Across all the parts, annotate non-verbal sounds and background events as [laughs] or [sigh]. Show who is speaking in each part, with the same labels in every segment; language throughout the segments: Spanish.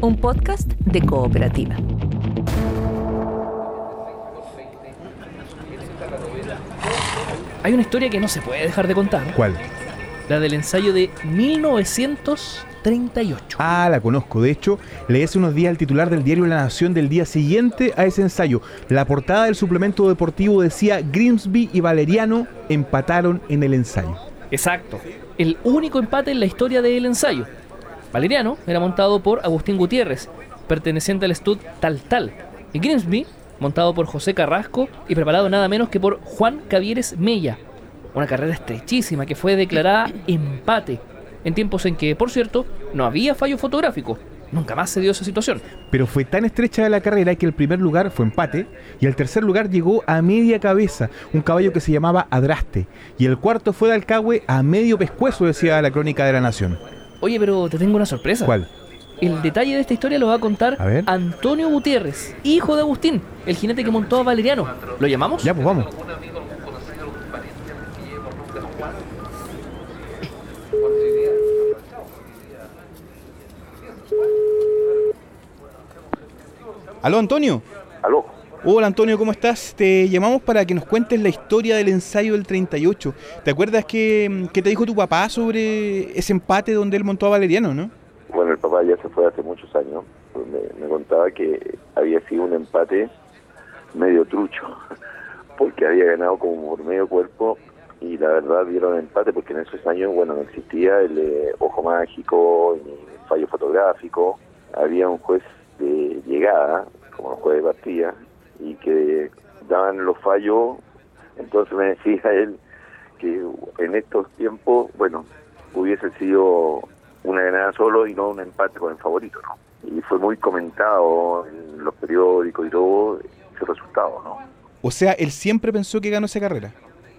Speaker 1: un podcast de cooperativa.
Speaker 2: Hay una historia que no se puede dejar de contar.
Speaker 3: ¿Cuál?
Speaker 2: La del ensayo de 1938.
Speaker 3: Ah, la conozco. De hecho, leí hace unos días el titular del diario La Nación del día siguiente a ese ensayo. La portada del suplemento deportivo decía Grimsby y Valeriano empataron en el ensayo.
Speaker 2: Exacto. El único empate en la historia del ensayo. Valeriano era montado por Agustín Gutiérrez, perteneciente al Stud Tal Tal. Y Grimsby, montado por José Carrasco y preparado nada menos que por Juan Cavieres Mella. Una carrera estrechísima que fue declarada empate, en tiempos en que, por cierto, no había fallo fotográfico. Nunca más se dio esa situación.
Speaker 3: Pero fue tan estrecha la carrera que el primer lugar fue empate y el tercer lugar llegó a media cabeza, un caballo que se llamaba Adraste. Y el cuarto fue de Alcagüe a medio pescuezo, decía la crónica de la Nación.
Speaker 2: Oye, pero te tengo una sorpresa.
Speaker 3: ¿Cuál?
Speaker 2: El detalle de esta historia lo va a contar
Speaker 3: A ver.
Speaker 2: Antonio Gutiérrez, hijo de Agustín, el jinete que montó a Valeriano. ¿Lo llamamos?
Speaker 3: Ya, pues vamos. Aló, Antonio.
Speaker 4: Aló.
Speaker 3: Hola, Antonio, ¿cómo estás? Te llamamos para que nos cuentes la historia del ensayo del 38. ¿Te acuerdas que, que te dijo tu papá sobre ese empate donde él montó a Valeriano, no?
Speaker 4: Bueno, el papá ya se fue hace muchos años. Me, me contaba que había sido un empate medio trucho, [laughs] porque había ganado como por medio cuerpo y la verdad dieron empate porque en esos años, bueno, no existía el eh, ojo mágico ni fallo fotográfico. Había un juez de llegada, como los jueces de partida, y que daban los fallos. Entonces me decía él que en estos tiempos, bueno, hubiese sido una ganada solo y no un empate con el favorito, ¿no? Y fue muy comentado en los periódicos y todo ese resultado, ¿no?
Speaker 3: O sea, él siempre pensó que ganó esa carrera.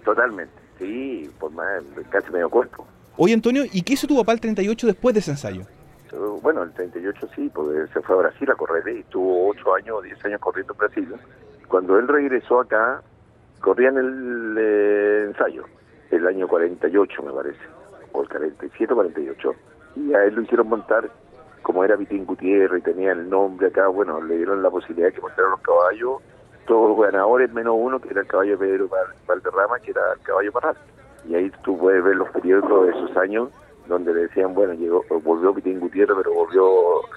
Speaker 4: Totalmente, sí, por más, casi medio cuerpo.
Speaker 3: Oye, Antonio, ¿y qué hizo tu papá el 38 después de ese ensayo?
Speaker 4: Bueno, el 38 sí, porque se fue a Brasil a correr y estuvo 8 años o 10 años corriendo en Brasil. Cuando él regresó acá, corría en el eh, ensayo, el año 48 me parece, o el 47 o 48. Y a él lo hicieron montar, como era Vitín Gutiérrez y tenía el nombre acá, bueno, le dieron la posibilidad de que montaran los caballos, todos los ganadores menos uno, que era el caballo de Pedro Val- Valderrama, que era el caballo Parral. Y ahí tú puedes ver los periódicos de esos años donde le decían, bueno, llegó, volvió Pitín Gutiérrez, pero volvió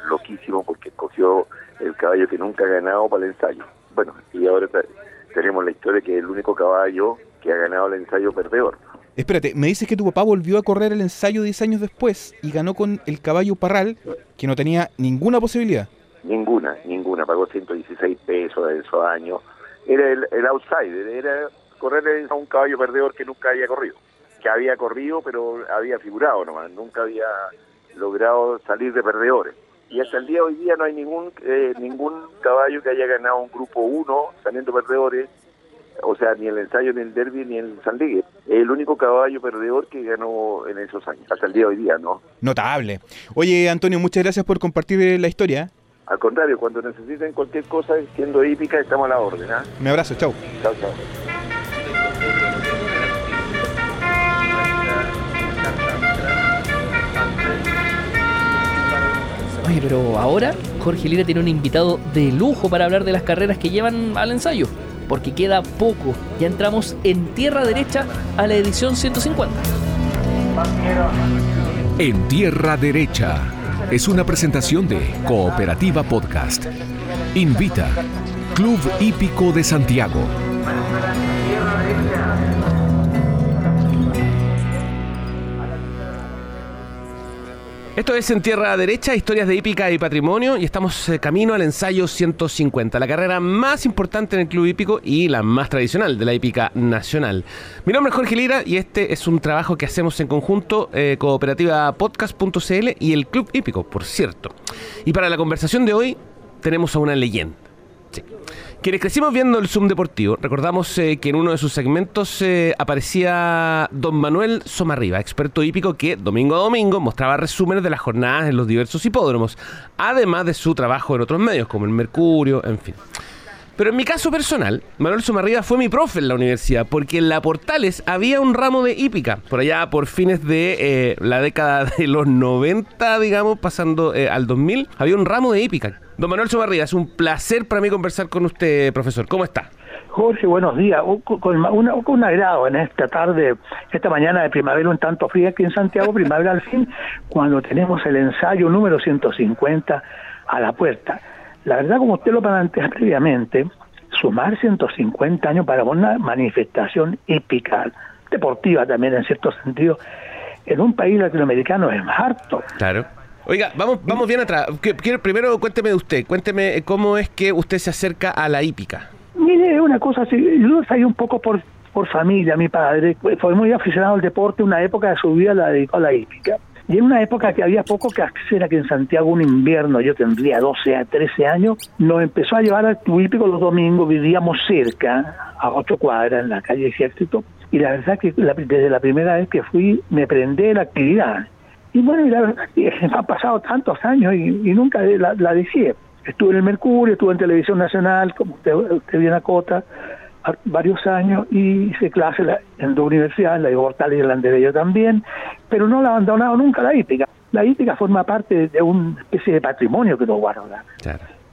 Speaker 4: loquísimo porque cogió el caballo que nunca ha ganado para el ensayo. Bueno, y ahora te- tenemos la historia que es el único caballo que ha ganado el ensayo perdedor.
Speaker 3: Espérate, me dices que tu papá volvió a correr el ensayo 10 años después y ganó con el caballo Parral, que no tenía ninguna posibilidad.
Speaker 4: Ninguna, ninguna, pagó 116 pesos de esos años. Era el, el outsider, era correr a un caballo perdedor que nunca había corrido. Que había corrido, pero había figurado nomás, nunca había logrado salir de perdedores. Y hasta el día de hoy día no hay ningún eh, ningún caballo que haya ganado un grupo 1 saliendo perdedores, o sea, ni el ensayo, ni el derby, ni el San. Es el único caballo perdedor que ganó en esos años, hasta el día de hoy día, ¿no?
Speaker 3: Notable. Oye, Antonio, muchas gracias por compartir eh, la historia.
Speaker 4: Al contrario, cuando necesiten cualquier cosa, siendo hípica, estamos a la orden, ¿ah?
Speaker 3: Un abrazo, chau.
Speaker 4: Chao, chao.
Speaker 2: Oye, pero ahora Jorge Lira tiene un invitado de lujo para hablar de las carreras que llevan al ensayo. Porque queda poco. Ya entramos en tierra derecha a la edición 150.
Speaker 5: En Tierra Derecha es una presentación de Cooperativa Podcast. Invita Club Hípico de Santiago.
Speaker 6: Esto es en Tierra Derecha, historias de hípica y patrimonio, y estamos eh, camino al ensayo 150, la carrera más importante en el club hípico y la más tradicional de la hípica nacional. Mi nombre es Jorge Lira y este es un trabajo que hacemos en conjunto eh, Cooperativa Podcast.cl y el Club Hípico, por cierto. Y para la conversación de hoy tenemos a una leyenda. Sí. Quienes crecimos viendo el Zoom Deportivo, recordamos eh, que en uno de sus segmentos eh, aparecía don Manuel Somarriba, experto hípico que domingo a domingo mostraba resúmenes de las jornadas en los diversos hipódromos, además de su trabajo en otros medios como el Mercurio, en fin. Pero en mi caso personal, Manuel Sumarriba fue mi profe en la universidad, porque en la Portales había un ramo de hípica, por allá por fines de eh, la década de los 90, digamos, pasando eh, al 2000, había un ramo de hípica. Don Manuel Sumarriba, es un placer para mí conversar con usted, profesor. ¿Cómo está?
Speaker 7: Jorge, buenos días. Con, una, con un agrado en esta tarde, esta mañana de primavera un tanto fría aquí en Santiago, [laughs] primavera al fin, cuando tenemos el ensayo número 150 a la puerta. La verdad, como usted lo plantea previamente, sumar 150 años para una manifestación épica, deportiva también en cierto sentido, en un país latinoamericano es harto.
Speaker 6: Claro. Oiga, vamos, vamos bien atrás. Quiero, primero cuénteme de usted, cuénteme cómo es que usted se acerca a la hípica.
Speaker 7: Mire, una cosa así, yo salí un poco por, por familia, mi padre fue muy aficionado al deporte, una época de su vida la dedicó a la hípica. Y en una época que había poco que hacer aquí en Santiago, un invierno, yo tendría 12 a 13 años, nos empezó a llevar al club hípico los domingos, vivíamos cerca, a ocho cuadras, en la calle Ejército, y la verdad que desde la primera vez que fui me prendé la actividad. Y bueno, y [laughs] han pasado tantos años y, nunca la, la. Estuve en el Mercurio, estuve en Televisión Nacional, como usted, usted bien acota, varios años y hice clase en la Hortal y la de yo también, pero no la he abandonado nunca la hípica. La hípica forma parte de una especie de patrimonio que nos guarda.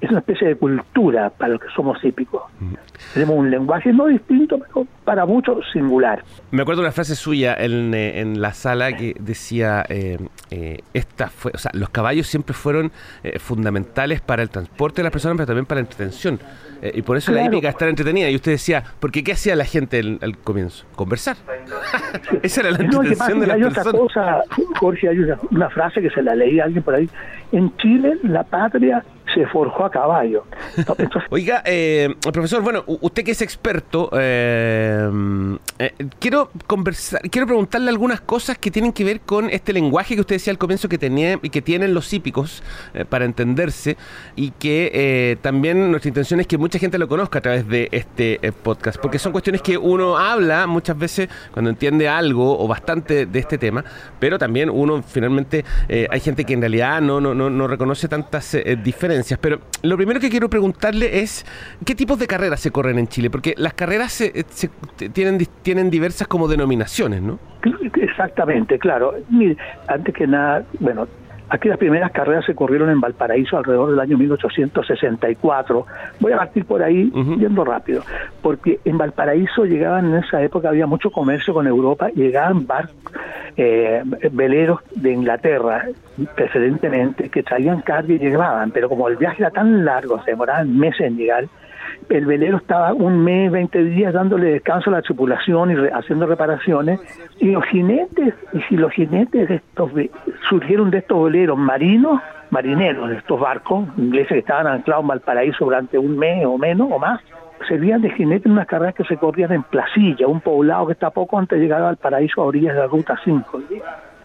Speaker 7: Es una especie de cultura para los que somos hípicos. Mm. Tenemos un lenguaje no distinto, pero para muchos singular.
Speaker 6: Me acuerdo una frase suya en, eh, en la sala que decía, eh, eh, esta fue, o sea, los caballos siempre fueron fundamentales para el transporte de las personas, pero también para la entretención. y por eso la hípica estar entretenida. Y usted decía, porque ¿qué hacía la gente al, comienzo? Conversar. [laughs] Esa era la entretención de las
Speaker 7: hay
Speaker 6: personas.
Speaker 7: Otra cosa, Jorge, hay una, una frase que se la leí a alguien por ahí. En Chile, la patria se forjó a caballo. [laughs]
Speaker 6: Oiga, eh, profesor, bueno, usted que es experto, eh, eh, quiero conversar, quiero preguntarle algunas cosas que tienen que ver con este lenguaje que usted decía al comienzo que tenía y que tienen los hípicos para entenderse y que también nuestra intención es que mucha gente lo conozca a través de este podcast, porque son cuestiones que uno habla muchas veces cuando entiende algo o bastante de este tema, pero también uno finalmente hay gente que en realidad no no, no, no reconoce tantas diferencias pero lo primero que quiero preguntarle es qué tipos de carreras se corren en Chile, porque las carreras se, tienen, tienen diversas como denominaciones, ¿no?
Speaker 7: Exactamente, claro. Mire, antes que nada, bueno, Aquí las primeras carreras se corrieron en Valparaíso alrededor del año 1864. Voy a partir por ahí yendo rápido, porque en Valparaíso llegaban en esa época, había mucho comercio con Europa, llegaban barcos, eh, veleros de Inglaterra, precedentemente, que traían carga y llegaban, pero como el viaje era tan largo, se demoraban meses en llegar, el velero estaba un mes, 20 días dándole descanso a la tripulación y haciendo reparaciones, y los jinetes, y si los jinetes de estos surgieron de estos veleros marinos, marineros de estos barcos ingleses que estaban anclados en Valparaíso durante un mes o menos o más, servían de jinetes en unas carreras que se corrían en Placilla, un poblado que está poco antes de llegar a Valparaíso a orillas de la Ruta 5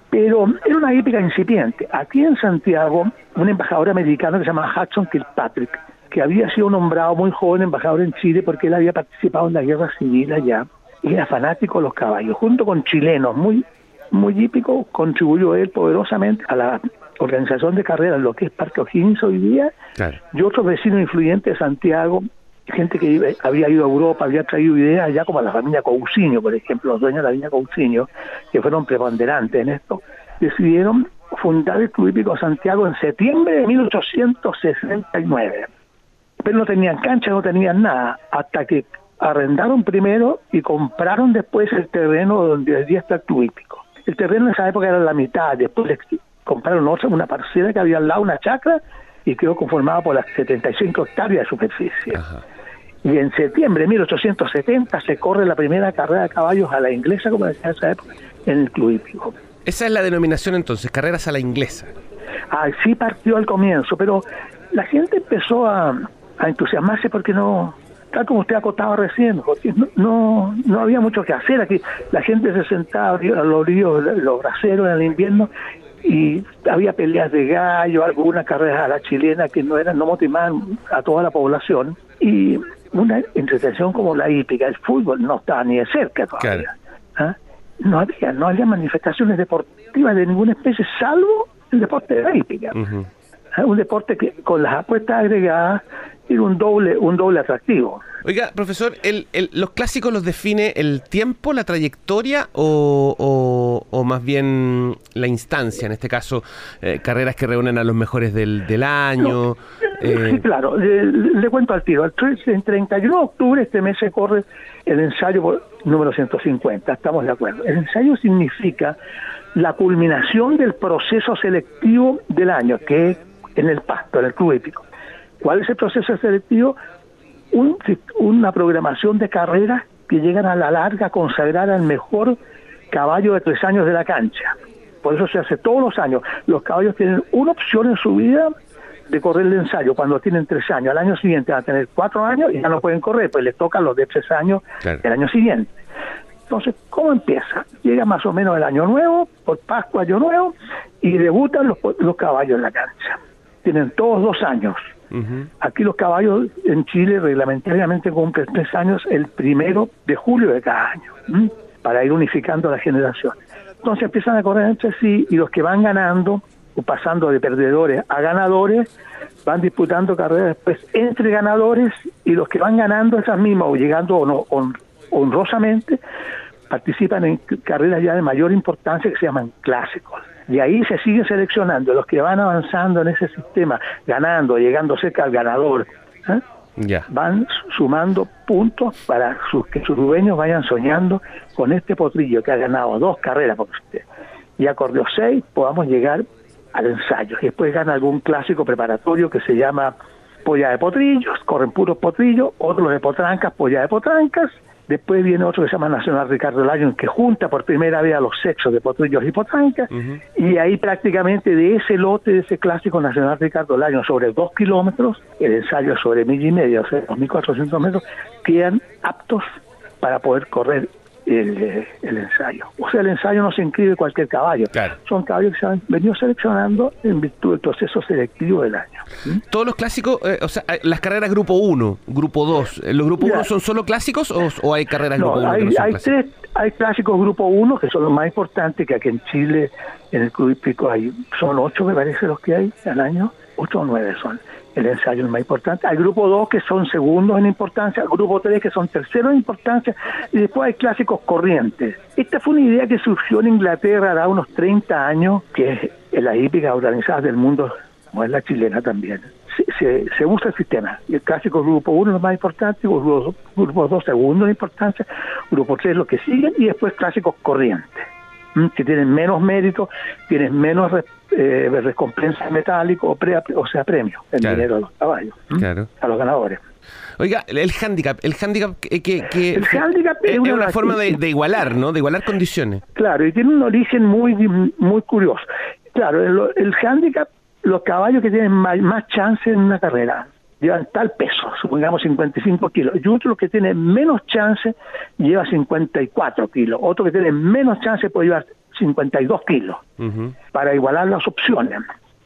Speaker 7: pero era una épica incipiente. Aquí en Santiago, un embajador americano que se llama Hudson Kilpatrick que había sido nombrado muy joven embajador en Chile porque él había participado en la guerra civil allá. Y era fanático de los caballos. Junto con chilenos muy, muy hípicos, contribuyó él poderosamente a la organización de carreras, lo que es Parque O'Higgins hoy día, y otros vecinos influyentes de Santiago, gente que había ido a Europa, había traído ideas allá como la familia Cousinho, por ejemplo, los dueños de la familia Cousinho, que fueron preponderantes en esto, decidieron fundar el Club Hípico Santiago en septiembre de 1869 pero no tenían cancha, no tenían nada, hasta que arrendaron primero y compraron después el terreno donde hoy día está el club El terreno en esa época era la mitad, después compraron otra, una parcela que había al lado, una chacra, y quedó conformada por las 75 hectáreas de superficie. Y en septiembre de 1870 se corre la primera carrera de caballos a la inglesa, como decía en esa época, en el club hípico.
Speaker 6: Esa es la denominación entonces, carreras a la inglesa.
Speaker 7: Así partió al comienzo, pero la gente empezó a, a entusiasmarse porque no, tal como usted acotaba recién, no, no, había mucho que hacer aquí. La gente se sentaba a los ríos, los braceros en el invierno y había peleas de gallo, algunas carreras a la chilena que no eran, no motivaban a toda la población y una entretención como la hípica, el fútbol no estaba ni de cerca todavía. ¿Ah? No había, no había manifestaciones deportivas de ninguna especie salvo el deporte de la hípica. ¿Ah? Un deporte que con las apuestas agregadas tiene un doble, un doble atractivo.
Speaker 6: Oiga, profesor, el, el, ¿los clásicos los define el tiempo, la trayectoria o, o, más bien la instancia? En este caso, eh, carreras que reúnen a los mejores del, del año.
Speaker 7: eh... Sí, claro, le, le, cuento al tiro. El 31 de octubre este mes se corre el ensayo número 150, estamos de acuerdo. El ensayo significa la culminación del proceso selectivo del año, que es en el pasto, en el club épico. ¿Cuál es el proceso selectivo? Un, una programación de carreras que llegan a la larga a consagrar al mejor caballo de tres años de la cancha. Por eso se hace todos los años. Los caballos tienen una opción en su vida de correr el ensayo cuando tienen tres años. Al año siguiente van a tener cuatro años y ya no pueden correr, pues les tocan los de tres años claro. el año siguiente. Entonces, ¿cómo empieza? Llega más o menos el año nuevo, por Pascua, año nuevo, y debutan los, los caballos en la cancha. Tienen todos dos años. Aquí los caballos en Chile reglamentariamente cumplen tres años el primero de julio de cada año, para ir unificando las generaciones. Entonces empiezan a correr entre sí y los que van ganando, o pasando de perdedores a ganadores, van disputando carreras después entre ganadores y los que van ganando esas mismas o llegando honrosamente participan en carreras ya de mayor importancia que se llaman clásicos. Y ahí se sigue seleccionando los que van avanzando en ese sistema, ganando, llegando cerca al ganador. ¿eh? Van sumando puntos para sus, que sus dueños vayan soñando con este potrillo que ha ganado dos carreras, porque usted ya corrió seis, podamos llegar al ensayo. Y después gana algún clásico preparatorio que se llama polla de potrillos, corren puros potrillos, otros de potrancas, polla de potrancas, Después viene otro que se llama Nacional Ricardo Lyon, que junta por primera vez a los sexos de potrillos y potrancas, uh -huh. y ahí prácticamente de ese lote, de ese clásico Nacional Ricardo Lyon sobre dos kilómetros, el ensayo sobre mil y medio, o sea, 2.400 metros, quedan aptos para poder correr el, el, ensayo. O sea, el ensayo no se inscribe cualquier caballo.
Speaker 6: Claro.
Speaker 7: Son caballos que se han venido seleccionando en virtud del proceso selectivo del año.
Speaker 6: ¿Mm? Todos los clásicos, eh, o sea, las carreras grupo 1, grupo 2, ¿los grupos 1 son solo clásicos o, o hay carreras
Speaker 7: no,
Speaker 6: grupo 1?
Speaker 7: Hay,
Speaker 6: no
Speaker 7: hay, tres, hay clásicos grupo 1 que son los más importantes, que aquí en Chile, en el Club Hípico, hay, son ocho, me parece, los que hay al año, ocho o nueve son el ensayo es más importante. Hay grupo 2 que son segundos en importancia, grupo 3 que son terceros en importancia, y después hay clásicos corrientes. Esta fue una idea que surgió en Inglaterra hace unos 30 años, que es la hípica organizada del mundo, como es la chilena también. Se, usa el sistema. El clásico grupo 1 es lo más importante, grupo, grupo 2 segundo en importancia, grupo 3 lo que siguen, y después clásicos corrientes que tienen menos mérito, tienen menos eh, recompensa metálico o, pre, o sea premio el claro. dinero a los caballos
Speaker 6: claro.
Speaker 7: a los ganadores
Speaker 6: Oiga, el handicap, el handicap que, que, que
Speaker 7: el handicap
Speaker 6: es, una, una forma de, de, igualar, ¿no? De igualar condiciones.
Speaker 7: Claro, y tiene un origen muy muy curioso. Claro, el, el handicap, los caballos que tienen más, más chance en una carrera llevan tal peso, supongamos 55 kilos, y otro que tiene menos chance lleva 54 kilos, otro que tiene menos chance puede llevar 52 kilos, uh -huh. para igualar las opciones.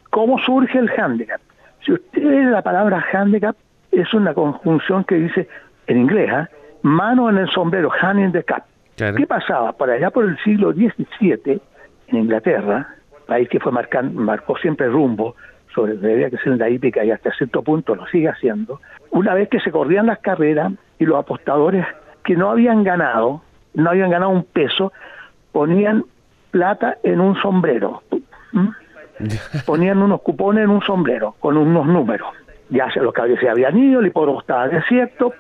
Speaker 7: ¿Cómo surge el handicap? Si usted la palabra handicap, es una conjunción que dice, en inglés, ¿eh? mano en el sombrero, hand in the cap. Claro. ¿Qué pasaba? Por allá por el siglo XVII, en Inglaterra, país que fue marcando, marcó siempre rumbo, sobre debía que ser la hípica y hasta cierto punto lo sigue haciendo, una vez que se corrían las carreras y los apostadores que no habían ganado, no habían ganado un peso, ponían plata en un sombrero. ¿Mm? [laughs] Ponían unos cupones en un sombrero con unos números. Ya se los caballos se habían ido, el hipódromo estaba desierto,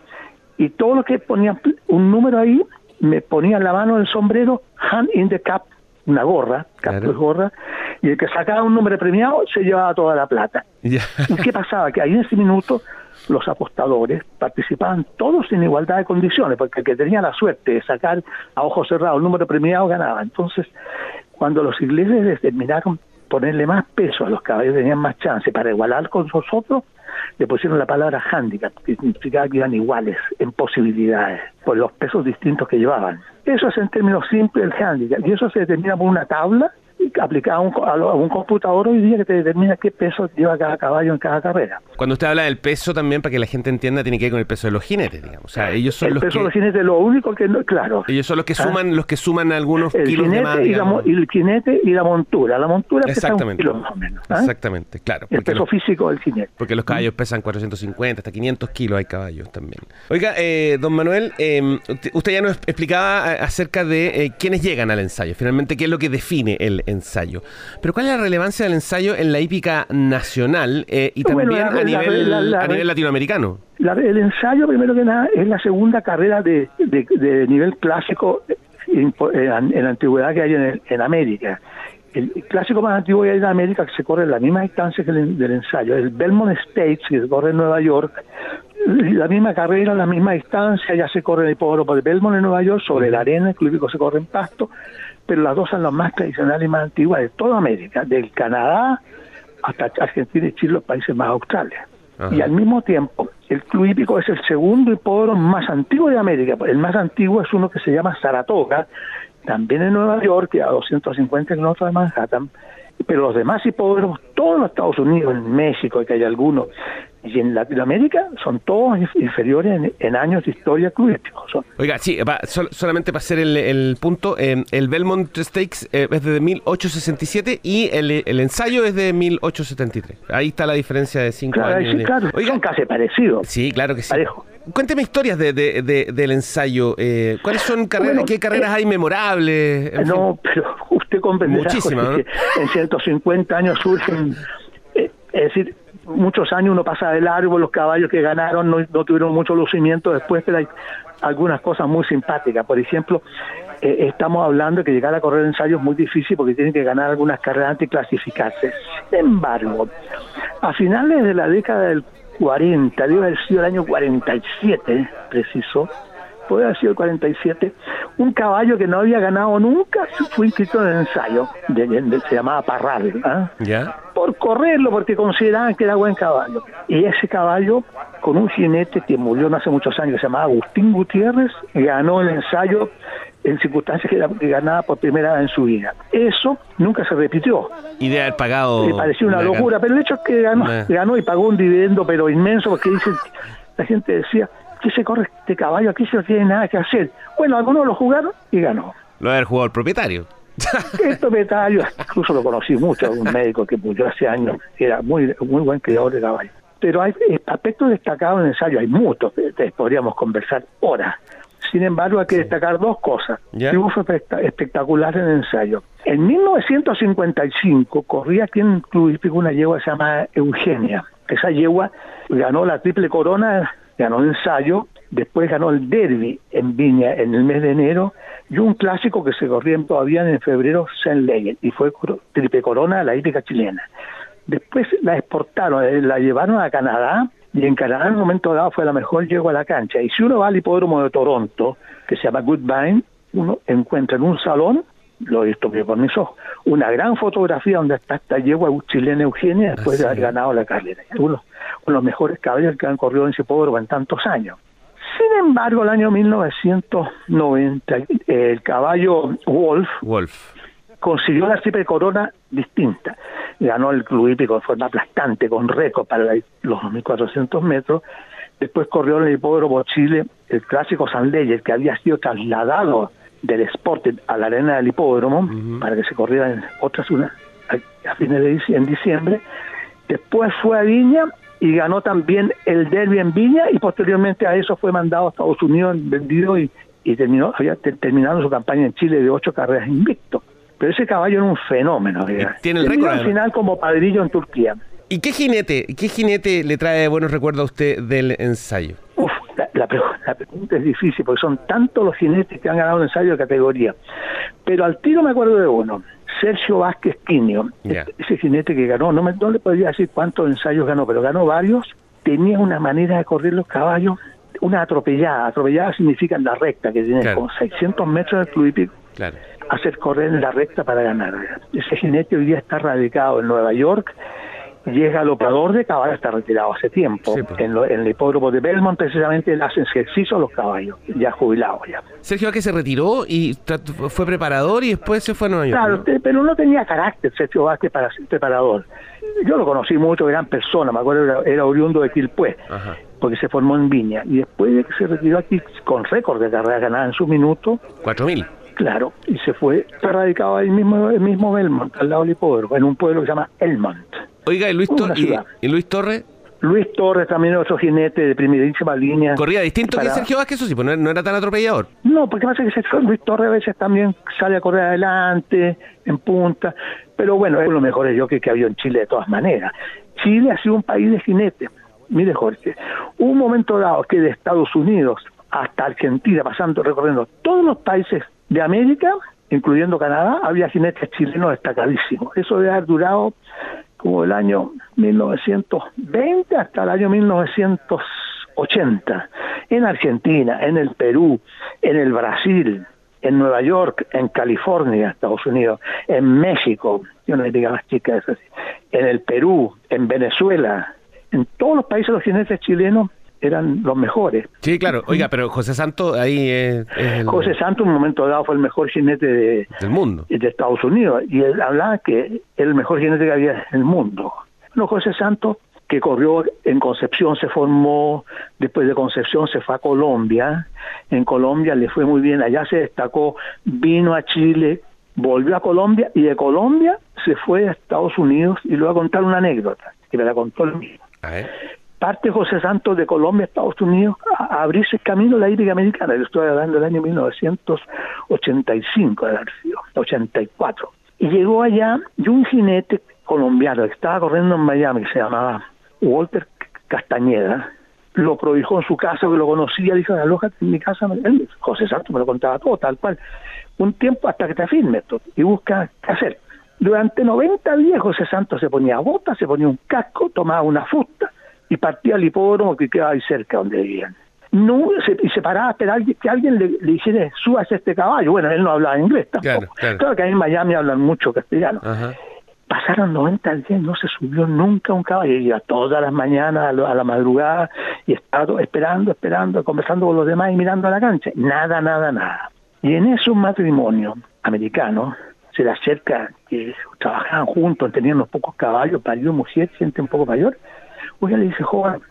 Speaker 7: y todo lo que ponían un número ahí, me ponían la mano en el sombrero, hand in the cap, una gorra, cap claro. gorra, y el que sacaba un número premiado se llevaba toda la plata. ¿Y qué pasaba? Que ahí en ese minuto los apostadores participaban todos en igualdad de condiciones, porque el que tenía la suerte de sacar a ojos cerrados el número premiado ganaba. Entonces, cuando los ingleses determinaron ponerle más peso a los caballos que tenían más chance para igualar con nosotros, le pusieron la palabra handicap, que significaba que iban iguales en posibilidades, por los pesos distintos que llevaban. Eso es en términos simples el handicap, y eso se determina por una tabla aplicada a un, a un computador hoy día que te determina qué peso lleva cada caballo en cada carrera.
Speaker 6: Cuando usted habla del peso también, para que la gente entienda, tiene que ver con el peso de los jinetes, digamos. O sea, ellos son
Speaker 7: el
Speaker 6: los
Speaker 7: peso
Speaker 6: que...
Speaker 7: de los jinetes, lo único que no, claro,
Speaker 6: Ellos son los que
Speaker 7: Ah.
Speaker 6: suman, los que suman algunos
Speaker 7: el
Speaker 6: kilos de más.
Speaker 7: y la, el jinete y la montura. La montura pesa un kilo más o menos. ¿ah?
Speaker 6: Exactamente, claro.
Speaker 7: El peso
Speaker 6: los,
Speaker 7: físico del jinete.
Speaker 6: porque los caballos pesan 450, hasta 500 kilos hay caballos también. Oiga, eh, don Manuel, eh, usted- usted ya nos explicaba eh, acerca de eh, quiénes llegan al ensayo, finalmente qué es lo que define el ensayo. Pero ¿cuál es la relevancia del ensayo en la hípica nacional eh, y
Speaker 7: Bueno,
Speaker 6: también
Speaker 7: la-
Speaker 6: a, nivel,
Speaker 7: la- la-
Speaker 6: a nivel latinoamericano?
Speaker 7: La- el ensayo, primero que nada, es la segunda carrera de, de- de nivel clásico en, en- en la antigüedad que hay en, en América. El clásico más antiguo que hay en América, que se corre en la misma distancia que el del ensayo, el Belmont States, que se corre en Nueva York, la misma carrera, la misma distancia, ya se corre en el hipódromo de Belmont en Nueva York, sobre la arena, el club hípico se corre en pasto, pero las dos son las más tradicionales y más antiguas de toda América, del Canadá hasta Argentina y Chile, los países más australes.
Speaker 6: Ajá.
Speaker 7: Y al mismo tiempo, el club hípico es el segundo hipódromo más antiguo de América. El más antiguo es uno que se llama Saratoga, también en Nueva York, que a 250 kilómetros de Manhattan. Pero los demás hipódromos, todos los Estados Unidos, en México, que hay algunos, y en Latinoamérica, son todos inf- inferiores en, en años de historia club hípico. Son-
Speaker 6: Oiga, sí, va, sol- solamente para hacer el, el punto, eh, el Belmont Stakes eh, es de 1867 y el, el ensayo es de 1873. Ahí está la diferencia de cinco
Speaker 7: Claro,
Speaker 6: años.
Speaker 7: sí, claro,
Speaker 6: Oiga,
Speaker 7: son casi parecidos.
Speaker 6: sí, claro que sí.
Speaker 7: Parejo.
Speaker 6: Cuénteme historias de, de- de- del ensayo. eh, ¿Cuáles son carreras?
Speaker 7: Bueno,
Speaker 6: ¿Qué carreras
Speaker 7: eh,
Speaker 6: hay memorables? En fin.
Speaker 7: No, pero [laughs] usted comprenderá
Speaker 6: Muchísimas,
Speaker 7: José, que en 150 años surgen, eh, es decir, muchos años uno pasa del árbol, los caballos que ganaron no, tuvieron mucho lucimiento después, pero hay algunas cosas muy simpáticas. Por ejemplo, eh, estamos hablando de que llegar a correr ensayos es muy difícil porque tienen que ganar algunas carreras antes de clasificarse. Sin embargo, a finales de la década del 40, debe haber sido el año 47, preciso, puede haber sido el 47, un caballo que no había ganado nunca fue inscrito en el ensayo, de- de- se llamaba Parral.
Speaker 6: ¿Ya?
Speaker 7: por correrlo, porque consideraban que era buen caballo. Y ese caballo, con un jinete que murió no hace muchos años, que se llamaba Agustín Gutiérrez, ganó el ensayo en circunstancias que, era- que ganaba por primera vez en su vida. Eso nunca se repitió.
Speaker 6: Y de haber pagado.
Speaker 7: Me pareció una
Speaker 6: una
Speaker 7: locura, pero el hecho es que ganó,
Speaker 6: Nah.
Speaker 7: ganó y pagó un dividendo, pero inmenso, porque dicen, la gente decía, ¿qué se corre este caballo? Aquí se no tiene nada que hacer. Bueno, algunos lo jugaron y ganó.
Speaker 6: Lo haber jugado el propietario. [laughs]
Speaker 7: El propietario, incluso lo conocí mucho, un médico que murió hace años, que era muy, muy buen criador de caballos. Pero hay eh, aspectos destacados en el ensayo, hay muchos, que que podríamos conversar horas. Sin embargo, hay que destacar dos cosas. Fue especta- espectacular en el ensayo. En 1955 corría aquí en Club una yegua que se llama Eugenia. Esa yegua ganó la triple corona, ganó el ensayo, después ganó el derby en Viña en el mes de enero y un clásico que se corría todavía en febrero, Saint Leyen, y fue triple corona la hípica chilena. Después la exportaron, eh, la llevaron a Canadá y en Canadá en un momento dado fue la mejor yegua a la cancha. Y si uno va al hipódromo de Toronto, que se llama Goodbine, uno encuentra en un salón, lo he visto con mis ojos, una gran fotografía donde está esta yegua chilena Eugenia después de haber ganado la carrera. Uno, uno de los mejores caballos que han corrido en ese hipódromo en tantos años. Sin embargo, el año 1990, eh, el caballo Wolf
Speaker 6: Wolf.
Speaker 7: consiguió la triple corona distinta. Ganó el club hípico de forma aplastante, con récord para los 2.400 metros. Después corrió en el hipódromo Chile el clásico San Leyes, que había sido trasladado del Sporting a la arena del hipódromo para que se corriera en otras una a, fines de en diciembre. Después fue a Viña y ganó también el derby en Viña y posteriormente a eso fue mandado a Estados Unidos, vendido y, y terminó, había te- terminado su campaña en Chile de ocho carreras invicto. Pero ese caballo era un fenómeno.
Speaker 6: tiene el récord,
Speaker 7: al final como padrillo en Turquía.
Speaker 6: ¿Y qué jinete, qué jinete le trae buenos recuerdos a usted del ensayo?
Speaker 7: La, la pre- [laughs] la pregunta es difícil porque son tantos los jinetes que han ganado un ensayo de categoría. Pero al tiro me acuerdo de uno, Sergio Vázquez Quinio, ese jinete que ganó, no, me, no le podría decir cuántos ensayos ganó, pero ganó varios, tenía una manera de correr los caballos, una atropellada. Atropellada significa en la recta, que tiene
Speaker 6: Claro.
Speaker 7: como 600 metros de club hípico,
Speaker 6: Claro.
Speaker 7: hacer correr en la recta para ganar. Ese jinete hoy día está radicado en Nueva York y es galoprador de caballos, está retirado hace tiempo.
Speaker 6: Sí, pues.
Speaker 7: en, lo- en el hipódromo de Belmont, precisamente, él hace ejercicio a los caballos, ya jubilado ya.
Speaker 6: Sergio Vázquez se retiró y fue preparador y después se fue a Nueva York.
Speaker 7: Claro,
Speaker 6: ¿no?
Speaker 7: pero no tenía carácter Sergio Vázquez para ser preparador. Yo lo conocí mucho, gran persona, me acuerdo, era, era oriundo de Quilpué,
Speaker 6: Ajá.
Speaker 7: porque se formó en Viña. Y después de que se retiró aquí con récord de carrera ganada en su minuto,
Speaker 6: 4000.
Speaker 7: Claro, y se fue, radicado ahí mismo, el mismo Belmont, al lado del hipódromo, en un pueblo que se llama Elmont.
Speaker 6: Oiga, y Luis, Tor- y, Luis Torres
Speaker 7: Luis Torres también otro jinete de primerísima línea.
Speaker 6: corría distinto que Sergio Vázquez, eso sí, pues no, no era tan atropellador.
Speaker 7: No, porque pasa que Luis Torres a veces también sale a correr adelante, en punta, pero bueno, es lo mejor es yo que, que había en Chile de todas maneras. Chile ha sido un país de jinetes. Mire, Jorge, un momento dado que de Estados Unidos hasta Argentina, pasando, recorriendo todos los países de América, incluyendo Canadá, había jinetes chilenos destacadísimos. Eso debe haber durado como el año 1920 hasta el año 1980, en Argentina, en el Perú, en el Brasil, en Nueva York, en California, Estados Unidos, en México, yo no le diga más chica eso así, en el Perú, en Venezuela, en todos los países los jinetes chilenos eran los mejores.
Speaker 6: Sí, claro. Oiga, pero José Santo ahí es, es el
Speaker 7: José Santos en un momento dado fue el mejor jinete de,
Speaker 6: del mundo.
Speaker 7: de Estados Unidos y él hablaba que el mejor jinete que había en el mundo. No, José Santos, que corrió en Concepción, se formó, después de Concepción se fue a Colombia, en Colombia le fue muy bien, allá se destacó, vino a Chile, volvió a Colombia y de Colombia se fue a Estados Unidos y le voy a contar una anécdota, que me la contó él mismo. Parte José Santos de Colombia Estados Unidos a, abrirse el camino a la hípica americana. Yo estoy hablando del año 1985, de haber sido, 84. Y llegó allá y un jinete colombiano que estaba corriendo en Miami, que se llamaba Walter Castañeda, lo prohijó en su casa, que lo conocía, dijo, alójate en mi casa. José Santos me lo contaba todo, tal cual. Un tiempo hasta que te firme esto y busca qué hacer. Durante 90 días José Santos se ponía botas, se ponía un casco, tomaba una fusta y partía al hipódromo que quedaba ahí cerca donde vivían. No, se, y se paraba a esperar que alguien le, le dijera, subas este caballo. Bueno, él no hablaba inglés tampoco.
Speaker 6: Claro, claro.
Speaker 7: que ahí en Miami hablan mucho castellano.
Speaker 6: Ajá.
Speaker 7: Pasaron 90 días, no se subió nunca un caballo. Iba todas las mañanas a, lo- a la madrugada y estaba esperando, esperando, conversando con los demás y mirando a la cancha. Nada, nada, nada. Y en eso un matrimonio americano se le acerca, que trabajaban juntos, tenían unos pocos caballos, parió mujer, gente un poco mayor. Oiga, le dice, joven,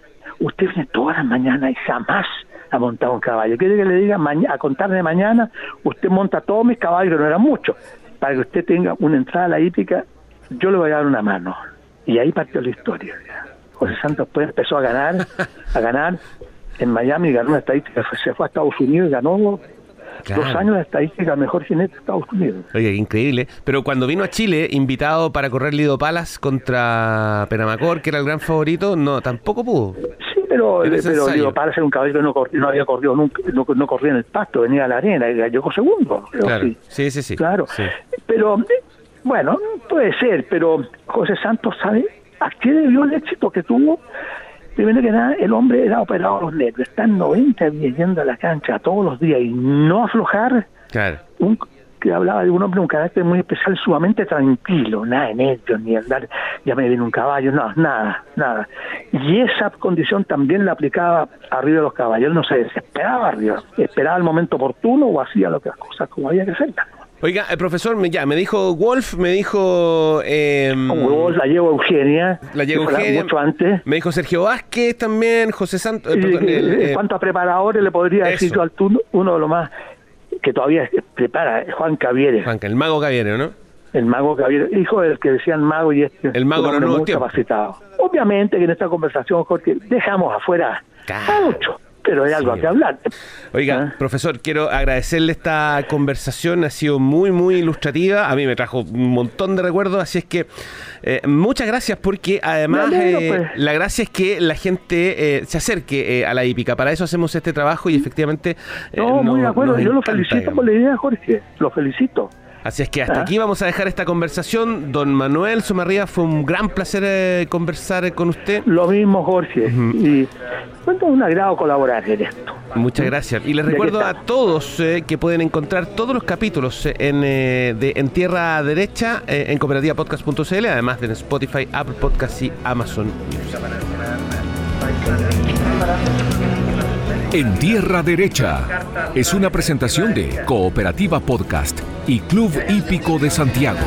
Speaker 7: usted viene todas las mañanas y jamás ha montado un caballo. ¿Quiere que le diga a contar de mañana? Usted monta todos mis caballos, no eran muchos, para que usted tenga una entrada a la hípica, yo le voy a dar una mano. Y ahí partió la historia. José Santos después empezó a ganar, a ganar en Miami, ganó una estadística, se fue a Estados Unidos y ganó
Speaker 6: Claro.
Speaker 7: dos años de estadística mejor jinete de Estados Unidos.
Speaker 6: Qué increíble. Pero cuando vino a Chile, invitado para correr Lido Palas contra Penamacor, que era el gran favorito, no, tampoco pudo.
Speaker 7: Sí, pero,
Speaker 6: ese
Speaker 7: pero digo, para ser un caballo que no, corri- no había corrido nunca, no, no corría en el pasto, venía a la arena y llegó segundo.
Speaker 6: Claro.
Speaker 7: sí.
Speaker 6: Sí, sí, sí.
Speaker 7: Claro.
Speaker 6: Sí.
Speaker 7: Pero, eh, bueno, puede ser, pero José Santos sabe a qué debió el éxito que tuvo. Primero que nada, el hombre era operado a los nervios. Está 90 días yendo a la cancha todos los días y no aflojar.
Speaker 6: Claro.
Speaker 7: Un, que hablaba de un hombre, un carácter muy especial, sumamente tranquilo, nada de nervios, ni andar, ya me viene un caballo, no, nada, nada. Y esa condición también la aplicaba arriba de los caballos, él no se desesperaba arriba, esperaba el momento oportuno o hacía lo que, las cosas como había que hacer.
Speaker 6: Oiga, el profesor ya, me dijo Wolf, me dijo... eh,
Speaker 7: Luego la llevo a Eugenia,
Speaker 6: La llevo Eugenia.
Speaker 7: mucho antes.
Speaker 6: Me dijo Sergio Vázquez también, José Santos... eh, eh,
Speaker 7: cuanto a preparadores, le podría decir yo al turno, uno de los más que todavía prepara, es Juan Cavieres.
Speaker 6: Juanca, el mago Caviero, ¿no?
Speaker 7: El mago Gabriel, hijo del que decían mago y este.
Speaker 6: El mago
Speaker 7: muy
Speaker 6: tiempos.
Speaker 7: capacitado. Obviamente que en esta conversación, Jorge, dejamos afuera
Speaker 6: Claro.
Speaker 7: mucho, pero hay algo
Speaker 6: Sí.
Speaker 7: que hablar.
Speaker 6: Oiga,
Speaker 7: Ah.
Speaker 6: profesor, quiero agradecerle esta conversación, ha sido muy, muy ilustrativa, a mí me trajo un montón de recuerdos, así es que eh, muchas gracias porque además
Speaker 7: alegro,
Speaker 6: eh,
Speaker 7: pues.
Speaker 6: la gracia es que la gente eh, se acerque a la hípica, para eso hacemos este trabajo y efectivamente...
Speaker 7: No, muy de acuerdo, yo lo felicito
Speaker 6: digamos.
Speaker 7: por la idea, Jorge, lo felicito.
Speaker 6: Así es que hasta
Speaker 7: Ah.
Speaker 6: aquí vamos a dejar esta conversación. Don Manuel Somarría, fue un gran placer eh, conversar con usted.
Speaker 7: Lo mismo, Jorge. Y bueno, un agrado colaborar en esto.
Speaker 6: Muchas gracias. Y les
Speaker 7: ¿De qué
Speaker 6: recuerdo a todos eh, que pueden encontrar todos los capítulos eh, en, eh, de, en Tierra Derecha eh, en cooperativapodcast.cl, además de en Spotify, Apple Podcasts y Amazon.
Speaker 5: En Tierra Derecha es una presentación de Cooperativa Podcast y Club Hípico de Santiago.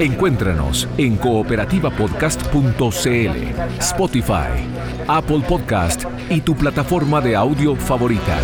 Speaker 5: Encuéntranos en cooperativapodcast.cl, Spotify, Apple Podcast y tu plataforma de audio favorita.